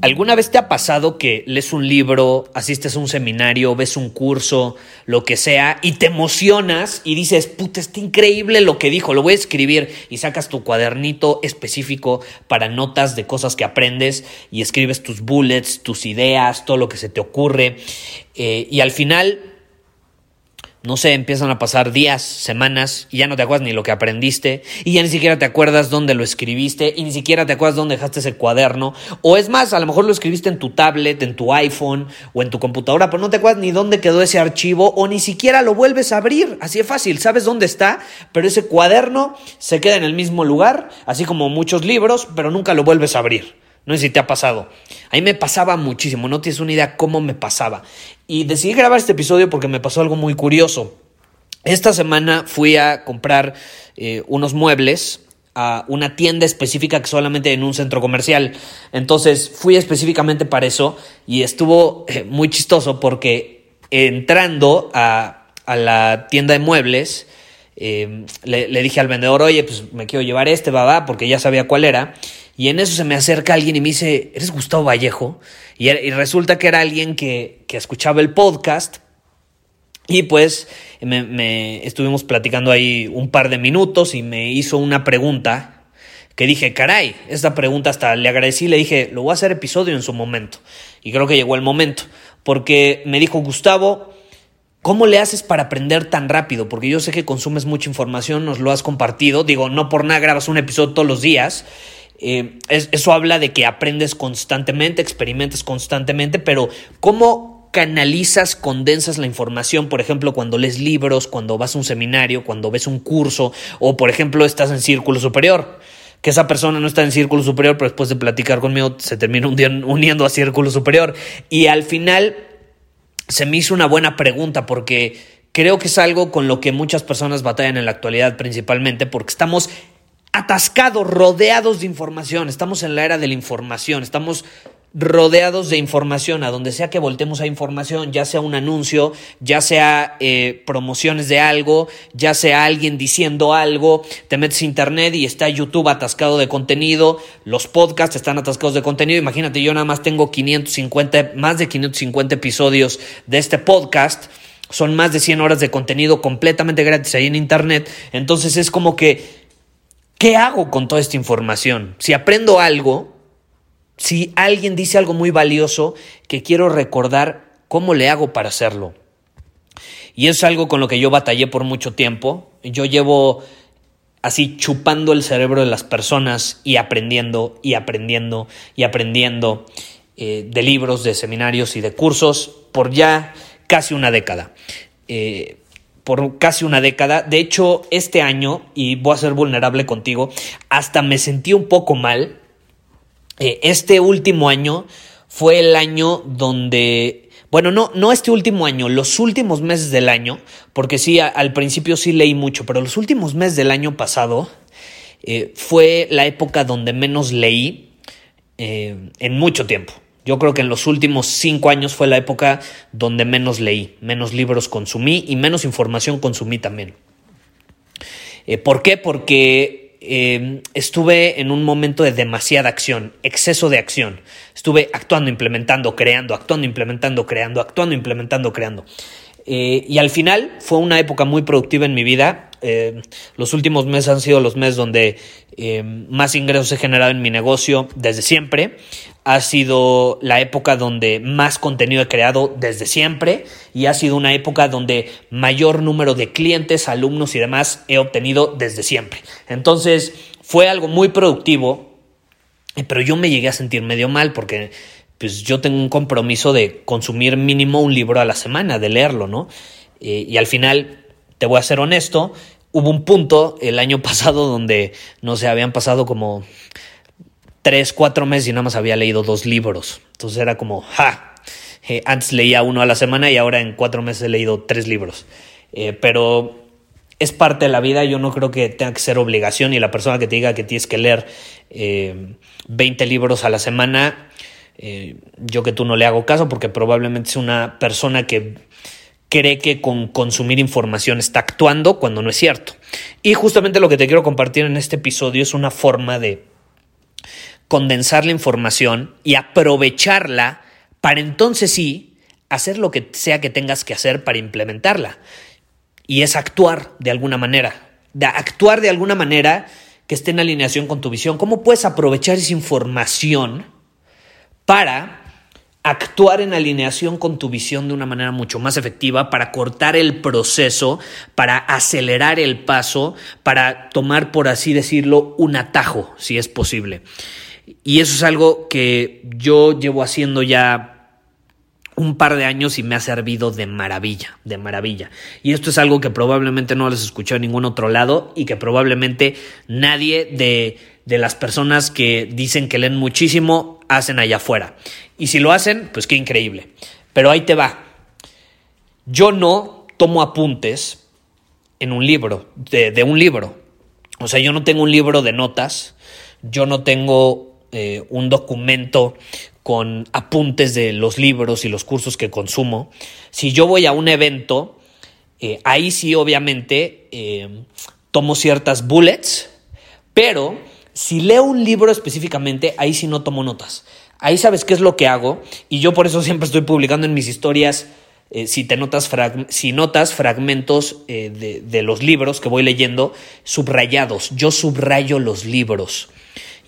¿Alguna vez te ha pasado que lees un libro, asistes a un seminario, ves un curso, lo que sea, y te emocionas y dices, puta, está increíble lo que dijo, lo voy a escribir, y sacas tu cuadernito específico para notas de cosas que aprendes y escribes tus bullets, tus ideas, todo lo que se te ocurre, eh, y al final no sé, empiezan a pasar días, semanas, y ya no te acuerdas ni lo que aprendiste, y ya ni siquiera te acuerdas dónde lo escribiste, y ni siquiera te acuerdas dónde dejaste ese cuaderno, o es más, a lo mejor lo escribiste en tu tablet, en tu iPhone o en tu computadora, pero no te acuerdas ni dónde quedó ese archivo, o ni siquiera lo vuelves a abrir, así es fácil, sabes dónde está, pero ese cuaderno se queda en el mismo lugar, así como muchos libros, pero nunca lo vuelves a abrir. No sé si te ha pasado. A mí me pasaba muchísimo, no tienes una idea cómo me pasaba. Y decidí grabar este episodio porque me pasó algo muy curioso. Esta semana fui a comprar eh, unos muebles a una tienda específica que solamente en un centro comercial. Entonces fui específicamente para eso y estuvo eh, muy chistoso porque entrando a, la tienda de muebles, eh, le, le, dije al vendedor, oye, pues me quiero llevar este, va, va, porque ya sabía cuál era. Y en eso se me acerca alguien y me dice, ¿eres Gustavo Vallejo? Y, resulta que era alguien que, escuchaba el podcast. Y pues me, estuvimos platicando ahí un par de minutos y me hizo una pregunta que dije, caray, esta pregunta hasta le agradecí, le dije, lo voy a hacer episodio en su momento. Y creo que llegó el momento, porque me dijo, Gustavo, ¿cómo le haces para aprender tan rápido? Porque yo sé que consumes mucha información, nos lo has compartido, digo, no por nada grabas un episodio todos los días eh, eso habla de que aprendes constantemente, experimentas constantemente, pero ¿cómo canalizas, condensas la información? Por ejemplo, cuando lees libros, cuando vas a un seminario, cuando ves un curso, o por ejemplo estás en círculo superior. Que esa persona no está en círculo superior, pero después de platicar conmigo se termina uniendo a círculo superior. Y al final se me hizo una buena pregunta porque creo que es algo con lo que muchas personas batallan en la actualidad principalmente porque estamos atascados, rodeados de información. Estamos en la era de la información, estamos rodeados de información, a donde sea que voltemos a información, ya sea un anuncio, ya sea eh, promociones de algo, ya sea alguien diciendo algo, te metes a internet y está YouTube atascado de contenido, los podcasts están atascados de contenido, imagínate, yo nada más tengo 550, más de 550 episodios de este podcast, son más de 100 horas de contenido completamente gratis ahí en internet, entonces es como que ¿Qué hago con toda esta información? Si aprendo algo, si alguien dice algo muy valioso que quiero recordar, ¿cómo le hago para hacerlo? Y es algo con lo que yo batallé por mucho tiempo. Yo llevo así chupando el cerebro de las personas y aprendiendo y aprendiendo y aprendiendo eh, de libros, de seminarios y de cursos por ya casi una década. Eh, por casi una década. De hecho, este año, y voy a ser vulnerable contigo, hasta me sentí un poco mal. Eh, este último año fue el año donde... Bueno, no, no este último año, los últimos meses del año, porque sí, al principio sí leí mucho, pero los últimos meses del año pasado eh, fue la época donde menos leí eh, en mucho tiempo. Yo creo que en los últimos cinco años fue la época donde menos leí, menos libros consumí y menos información consumí también. Eh, ¿Por qué? Porque eh, estuve en un momento de demasiada acción, exceso de acción. Estuve actuando, implementando, creando, actuando, implementando, creando, actuando, implementando, creando. Eh, y al final fue una época muy productiva en mi vida Eh, los últimos meses han sido los meses donde eh, más ingresos he generado en mi negocio desde siempre. Ha sido la época donde más contenido he creado desde siempre y ha sido una época donde mayor número de clientes, alumnos y demás he obtenido desde siempre. Entonces fue algo muy productivo, pero yo me llegué a sentir medio mal porque pues yo tengo un compromiso de consumir mínimo un libro a la semana, de leerlo, ¿no? Eh, y al final, te voy a ser honesto, hubo un punto el año pasado donde, no sé, habían pasado como tres, cuatro meses y nada más había leído dos libros. Entonces era como, ja, eh, antes leía uno a la semana y ahora en cuatro meses he leído tres libros. Eh, pero es parte de la vida, yo no creo que tenga que ser obligación y la persona que te diga que tienes que leer 20 libros a la semana, yo que tú no le hago caso porque probablemente es una persona que cree que con consumir información está actuando cuando no es cierto. Y justamente lo que te quiero compartir en este episodio es una forma de condensar la información y aprovecharla para entonces sí hacer lo que sea que tengas que hacer para implementarla. Y es actuar de alguna manera. De actuar de alguna manera que esté en alineación con tu visión. ¿Cómo puedes aprovechar esa información para actuar en alineación con tu visión de una manera mucho más efectiva para cortar el proceso, para acelerar el paso, para tomar, por así decirlo, un atajo, si es posible. Y eso es algo que yo llevo haciendo ya un par de años y me ha servido de maravilla, de maravilla. Y esto es algo que probablemente no les escuchado en ningún otro lado y que probablemente nadie de, de las personas que dicen que leen muchísimo hacen allá afuera. Y si lo hacen, pues qué increíble. Pero ahí te va. Yo no tomo apuntes en un libro, de, un libro. O sea, yo no tengo un libro de notas, yo no tengo eh, un documento con apuntes de los libros y los cursos que consumo. Si yo voy a un evento, eh, ahí sí obviamente eh, tomo ciertas bullets, pero si leo un libro específicamente, ahí sí no tomo notas. Ahí sabes qué es lo que hago y yo por eso siempre estoy publicando en mis historias, eh, si te notas, si notas fragmentos de los libros que voy leyendo, subrayados. Yo subrayo los libros.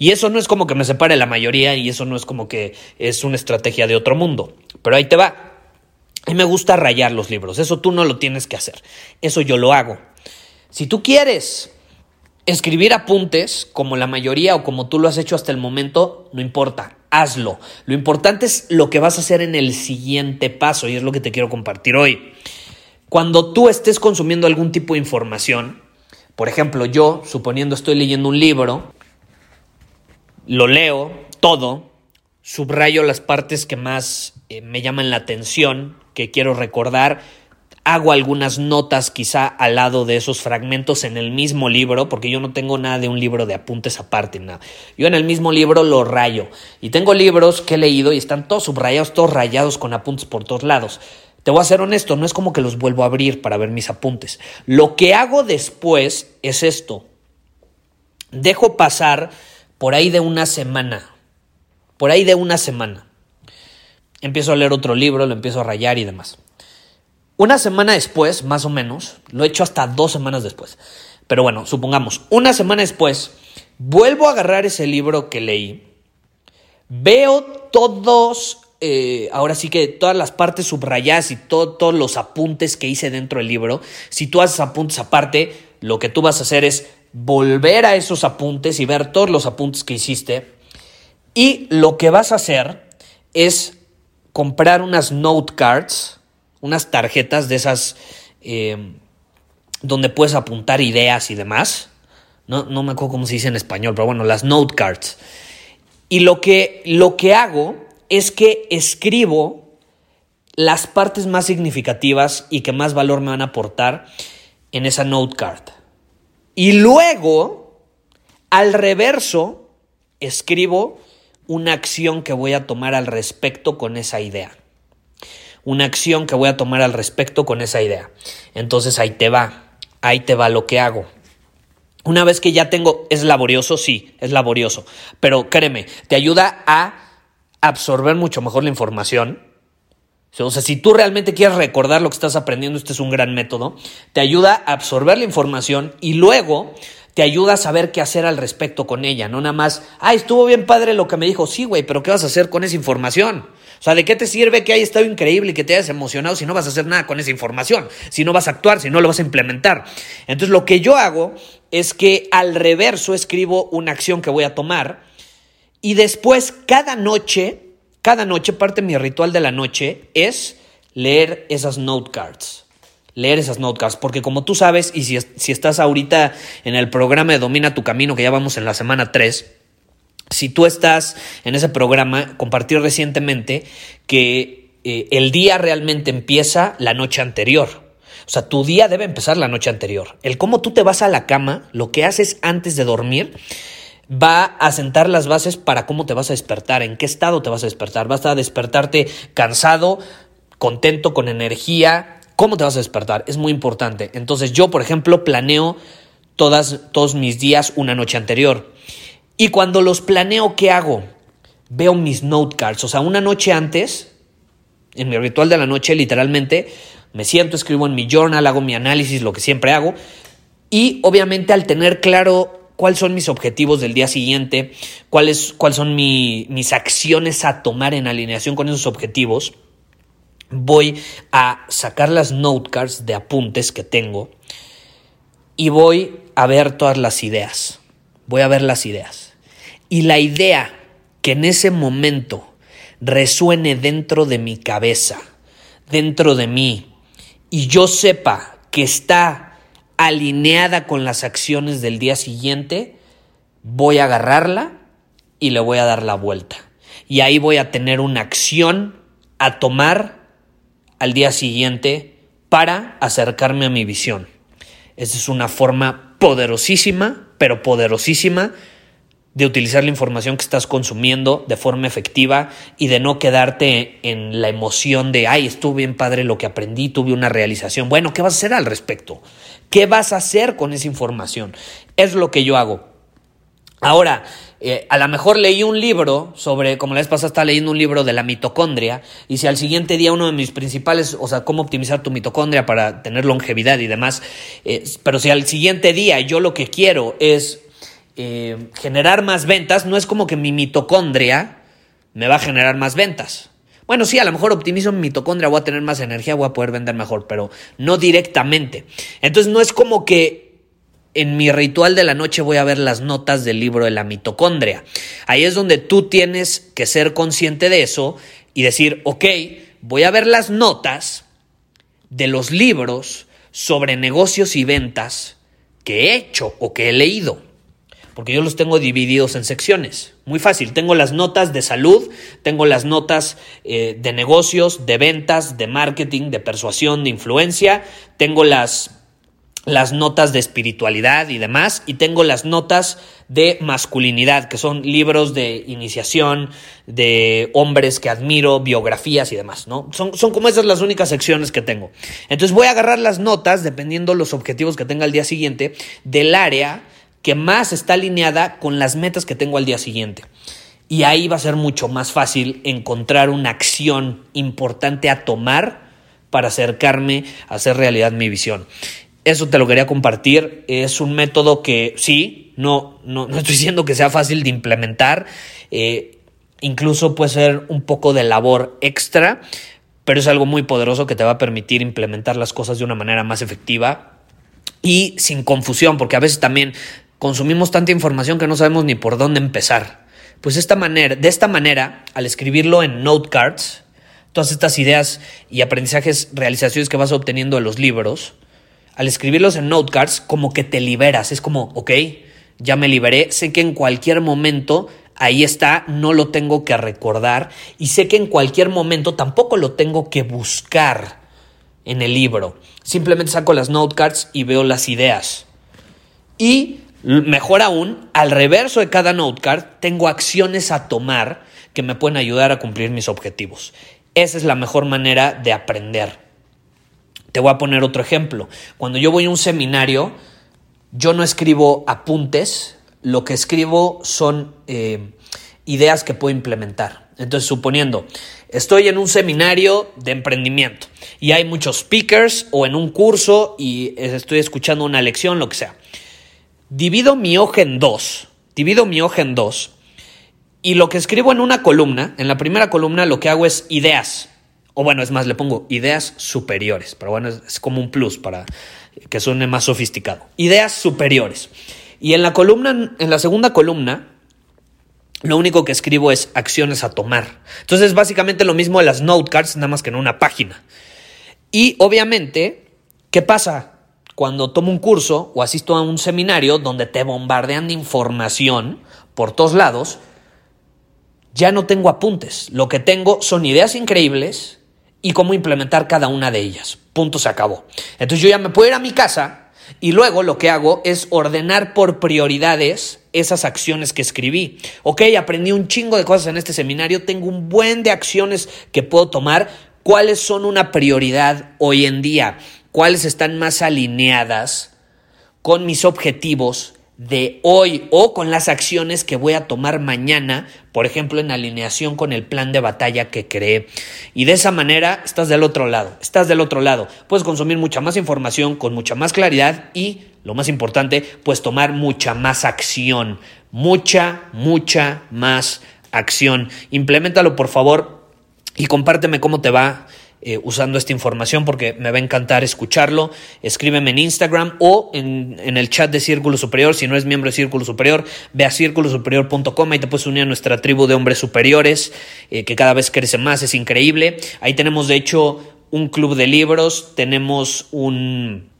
Y eso no es como que me separe la mayoría y eso no es como que es una estrategia de otro mundo. Pero ahí te va. A mí me gusta rayar los libros. Eso tú no lo tienes que hacer. Eso yo lo hago. Si tú quieres escribir apuntes, como la mayoría o como tú lo has hecho hasta el momento, no importa hazlo. Lo importante es lo que vas a hacer en el siguiente paso y es lo que te quiero compartir hoy. Cuando tú estés consumiendo algún tipo de información, por ejemplo, yo, suponiendo estoy leyendo un libro, lo leo todo, subrayo las partes que más eh, me llaman la atención, que quiero recordar, hago algunas notas quizá al lado de esos fragmentos en el mismo libro, porque yo no tengo nada de un libro de apuntes aparte, nada. Yo en el mismo libro lo rayo. Y tengo libros que he leído y están todos subrayados, todos rayados con apuntes por todos lados. Te voy a ser honesto, no es como que los vuelvo a abrir para ver mis apuntes. Lo que hago después es esto. Dejo pasar por ahí de una semana. Por ahí de una semana. Empiezo a leer otro libro, lo empiezo a rayar y demás. Una semana después, más o menos, lo he hecho hasta dos semanas después. Pero bueno, supongamos, una semana después, vuelvo a agarrar ese libro que leí, veo todos, eh, ahora sí que todas las partes subrayadas y todos los apuntes que hice dentro del libro. Si tú haces apuntes aparte, lo que tú vas a hacer es volver a esos apuntes y ver todos los apuntes que hiciste. Y lo que vas a hacer es comprar unas note cards unas tarjetas de esas eh, donde puedes apuntar ideas y demás. No, no, me acuerdo cómo se dice en español, pero bueno, las note cards. Y lo que, lo que hago es que escribo las partes más significativas y que más valor me van a aportar en esa note card. Y luego, al reverso, escribo una acción que voy a tomar al respecto con esa idea una acción que voy a tomar al respecto con esa idea. Entonces ahí te va, ahí te va lo que hago. Una vez que ya tengo, es laborioso, sí, es laborioso, pero créeme, te ayuda a absorber mucho mejor la información, O sea, si tú realmente quieres recordar lo que estás aprendiendo, este es un gran método. Te ayuda a absorber la información y luego te ayuda a saber qué hacer al respecto con ella. No nada más, ay, estuvo bien padre lo que me dijo. Sí, güey, pero ¿qué vas a hacer con esa información? O sea, ¿de qué te sirve que haya estado increíble y que te hayas emocionado si no vas a hacer nada con esa información? Si no vas a actuar, si no lo vas a implementar. Entonces, lo que yo hago es que al reverso escribo una acción que voy a tomar y después cada noche cada noche, parte de mi ritual de la noche es leer esas note cards. Leer esas note cards, porque como tú sabes, y si, si estás ahorita en el programa de Domina tu Camino, que ya vamos en la semana 3, si tú estás en ese programa, compartí recientemente que eh, el día realmente empieza la noche anterior. O sea, tu día debe empezar la noche anterior. El cómo tú te vas a la cama, lo que haces antes de dormir, va a sentar las bases para cómo te vas a despertar, en qué estado te vas a despertar. Vas a despertarte cansado, contento, con energía. ¿Cómo te vas a despertar? Es muy importante. Entonces yo, por ejemplo, planeo todas, todos mis días una noche anterior. Y cuando los planeo, ¿qué hago? Veo mis note cards. O sea, una noche antes, en mi ritual de la noche, literalmente, me siento, escribo en mi journal, hago mi análisis, lo que siempre hago. Y obviamente al tener claro cuáles son mis objetivos del día siguiente, cuáles, cuáles son mis acciones a tomar en alineación con esos objetivos. Voy a sacar las note cards de apuntes que tengo y voy a ver todas las ideas. Voy a ver las ideas. Y la idea que en ese momento resuene dentro de mi cabeza, dentro de mí, y yo sepa que está alineada con las acciones del día siguiente, voy a agarrarla y le voy a dar la vuelta. Y ahí voy a tener una acción a tomar al día siguiente para acercarme a mi visión. Esa es una forma poderosísima, pero poderosísima de utilizar la información que estás consumiendo de forma efectiva y de no quedarte en la emoción de, ay, estuvo bien padre lo que aprendí, tuve una realización. Bueno, ¿qué vas a hacer al respecto? ¿Qué vas a hacer con esa información? Es lo que yo hago. Ahora, eh, a lo mejor leí un libro sobre, como la vez pasada estaba leyendo un libro de la mitocondria, y si al siguiente día uno de mis principales, o sea, cómo optimizar tu mitocondria para tener longevidad y demás, eh, pero si al siguiente día yo lo que quiero es eh, generar más ventas, no es como que mi mitocondria me va a generar más ventas. Bueno, sí, a lo mejor optimizo mi mitocondria, voy a tener más energía, voy a poder vender mejor, pero no directamente. Entonces no es como que en mi ritual de la noche voy a ver las notas del libro de la mitocondria. Ahí es donde tú tienes que ser consciente de eso y decir, ok, voy a ver las notas de los libros sobre negocios y ventas que he hecho o que he leído porque yo los tengo divididos en secciones. Muy fácil, tengo las notas de salud, tengo las notas eh, de negocios, de ventas, de marketing, de persuasión, de influencia, tengo las, las notas de espiritualidad y demás, y tengo las notas de masculinidad, que son libros de iniciación, de hombres que admiro, biografías y demás, ¿no? Son, son como esas las únicas secciones que tengo. Entonces voy a agarrar las notas, dependiendo los objetivos que tenga el día siguiente, del área que más está alineada con las metas que tengo al día siguiente. Y ahí va a ser mucho más fácil encontrar una acción importante a tomar para acercarme a hacer realidad mi visión. Eso te lo quería compartir. Es un método que sí, no, no, no estoy diciendo que sea fácil de implementar. Eh, incluso puede ser un poco de labor extra, pero es algo muy poderoso que te va a permitir implementar las cosas de una manera más efectiva y sin confusión, porque a veces también consumimos tanta información que no sabemos ni por dónde empezar. Pues esta manera, de esta manera, al escribirlo en note cards, todas estas ideas y aprendizajes, realizaciones que vas obteniendo de los libros, al escribirlos en note cards, como que te liberas. Es como, ok, ya me liberé, sé que en cualquier momento ahí está, no lo tengo que recordar y sé que en cualquier momento tampoco lo tengo que buscar en el libro. Simplemente saco las note cards y veo las ideas. Y Mejor aún, al reverso de cada note card tengo acciones a tomar que me pueden ayudar a cumplir mis objetivos. Esa es la mejor manera de aprender. Te voy a poner otro ejemplo. Cuando yo voy a un seminario, yo no escribo apuntes, lo que escribo son eh, ideas que puedo implementar. Entonces, suponiendo, estoy en un seminario de emprendimiento y hay muchos speakers o en un curso y estoy escuchando una lección, lo que sea. Divido mi hoja en dos, divido mi hoja en dos y lo que escribo en una columna, en la primera columna lo que hago es ideas. O bueno, es más, le pongo ideas superiores, pero bueno, es, como un plus para que suene más sofisticado. Ideas superiores. Y en la columna, en la segunda columna, lo único que escribo es acciones a tomar. Entonces, es básicamente lo mismo de las note cards, nada más que en una página. Y obviamente, ¿qué pasa? Cuando tomo un curso o asisto a un seminario donde te bombardean de información por todos lados, ya no tengo apuntes. Lo que tengo son ideas increíbles y cómo implementar cada una de ellas. Punto, se acabó. Entonces yo ya me puedo ir a mi casa y luego lo que hago es ordenar por prioridades esas acciones que escribí. Ok, aprendí un chingo de cosas en este seminario, tengo un buen de acciones que puedo tomar. ¿Cuáles son una prioridad hoy en día? ¿Cuáles están más alineadas con mis objetivos de hoy o con las acciones que voy a tomar mañana, por ejemplo, en alineación con el plan de batalla que creé. Y de esa manera estás del otro lado, estás del otro lado. Puedes consumir mucha más información con mucha más claridad y, lo más importante, pues tomar mucha más acción, mucha, mucha más acción. Implementalo, por favor, y compárteme cómo te va eh, usando esta información porque me va a encantar escucharlo. Escríbeme en Instagram o en, el chat de Círculo Superior. Si no es miembro de Círculo Superior, ve a círculosuperior.com. Ahí te puedes unir a nuestra tribu de hombres superiores eh, que cada vez crece más. Es increíble. Ahí tenemos, de hecho, un club de libros. Tenemos un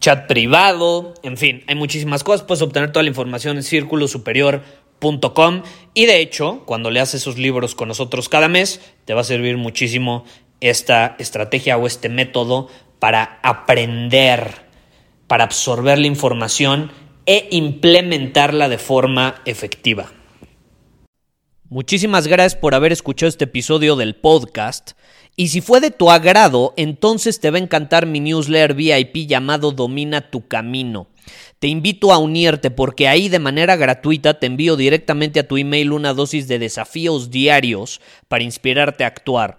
chat privado. En fin, hay muchísimas cosas. Puedes obtener toda la información en círculosuperior.com y de hecho, cuando leas esos libros con nosotros cada mes, te va a servir muchísimo esta estrategia o este método para aprender, para absorber la información e implementarla de forma efectiva. Muchísimas gracias por haber escuchado este episodio del podcast. Y si fue de tu agrado, entonces te va a encantar mi newsletter VIP llamado Domina tu Camino. Te invito a unirte porque ahí de manera gratuita te envío directamente a tu email una dosis de desafíos diarios para inspirarte a actuar.